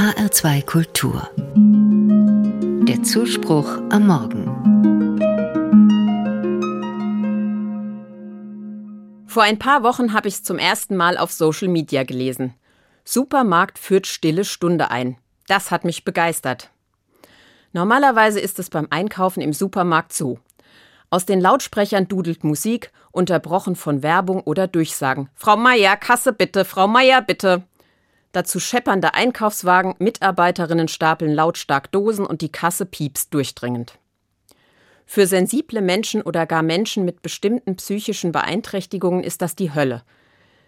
HR2 Kultur. Der Zuspruch am Morgen. Vor ein paar Wochen habe ich es zum ersten Mal auf Social Media gelesen. Supermarkt führt stille Stunde ein. Das hat mich begeistert. Normalerweise ist es beim Einkaufen im Supermarkt so. Aus den Lautsprechern dudelt Musik, unterbrochen von Werbung oder Durchsagen. Frau Meier, Kasse bitte, Frau Meier bitte. Dazu scheppernde Einkaufswagen, Mitarbeiterinnen stapeln lautstark Dosen und die Kasse piepst durchdringend. Für sensible Menschen oder gar Menschen mit bestimmten psychischen Beeinträchtigungen ist das die Hölle.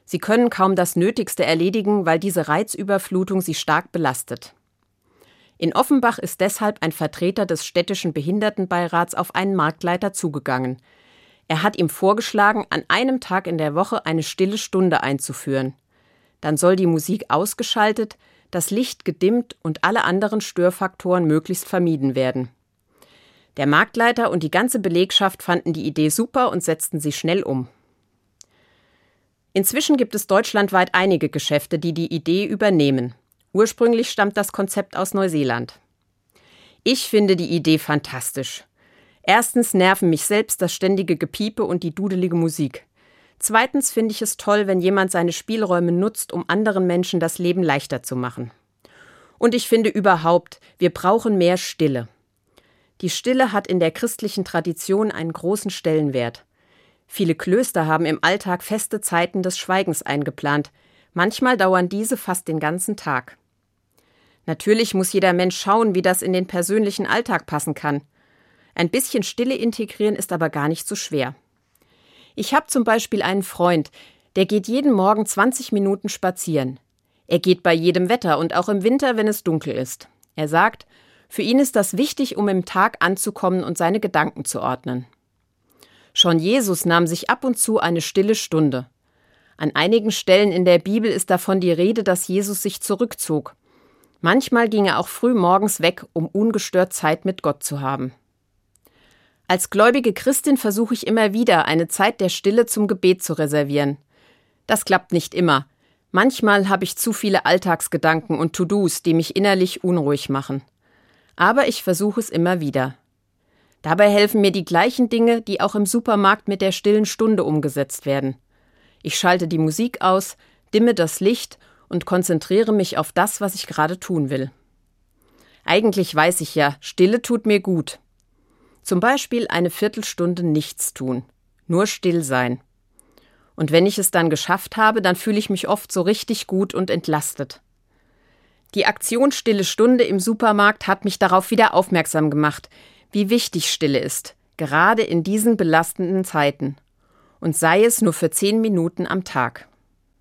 Sie können kaum das Nötigste erledigen, weil diese Reizüberflutung sie stark belastet. In Offenbach ist deshalb ein Vertreter des städtischen Behindertenbeirats auf einen Marktleiter zugegangen. Er hat ihm vorgeschlagen, an einem Tag in der Woche eine stille Stunde einzuführen. Dann soll die Musik ausgeschaltet, das Licht gedimmt und alle anderen Störfaktoren möglichst vermieden werden. Der Marktleiter und die ganze Belegschaft fanden die Idee super und setzten sie schnell um. Inzwischen gibt es deutschlandweit einige Geschäfte, die die Idee übernehmen. Ursprünglich stammt das Konzept aus Neuseeland. Ich finde die Idee fantastisch. Erstens nerven mich selbst das ständige Gepiepe und die dudelige Musik. Zweitens finde ich es toll, wenn jemand seine Spielräume nutzt, um anderen Menschen das Leben leichter zu machen. Und ich finde überhaupt, wir brauchen mehr Stille. Die Stille hat in der christlichen Tradition einen großen Stellenwert. Viele Klöster haben im Alltag feste Zeiten des Schweigens eingeplant. Manchmal dauern diese fast den ganzen Tag. Natürlich muss jeder Mensch schauen, wie das in den persönlichen Alltag passen kann. Ein bisschen Stille integrieren ist aber gar nicht so schwer. Ich habe zum Beispiel einen Freund, der geht jeden Morgen 20 Minuten spazieren. Er geht bei jedem Wetter und auch im Winter, wenn es dunkel ist. Er sagt, für ihn ist das wichtig, um im Tag anzukommen und seine Gedanken zu ordnen. Schon Jesus nahm sich ab und zu eine stille Stunde. An einigen Stellen in der Bibel ist davon die Rede, dass Jesus sich zurückzog. Manchmal ging er auch früh morgens weg, um ungestört Zeit mit Gott zu haben. Als gläubige Christin versuche ich immer wieder, eine Zeit der Stille zum Gebet zu reservieren. Das klappt nicht immer. Manchmal habe ich zu viele Alltagsgedanken und To-Dos, die mich innerlich unruhig machen. Aber ich versuche es immer wieder. Dabei helfen mir die gleichen Dinge, die auch im Supermarkt mit der stillen Stunde umgesetzt werden. Ich schalte die Musik aus, dimme das Licht und konzentriere mich auf das, was ich gerade tun will. Eigentlich weiß ich ja, Stille tut mir gut. Zum Beispiel eine Viertelstunde nichts tun, nur still sein. Und wenn ich es dann geschafft habe, dann fühle ich mich oft so richtig gut und entlastet. Die Aktion Stille Stunde im Supermarkt hat mich darauf wieder aufmerksam gemacht, wie wichtig Stille ist, gerade in diesen belastenden Zeiten. Und sei es nur für zehn Minuten am Tag.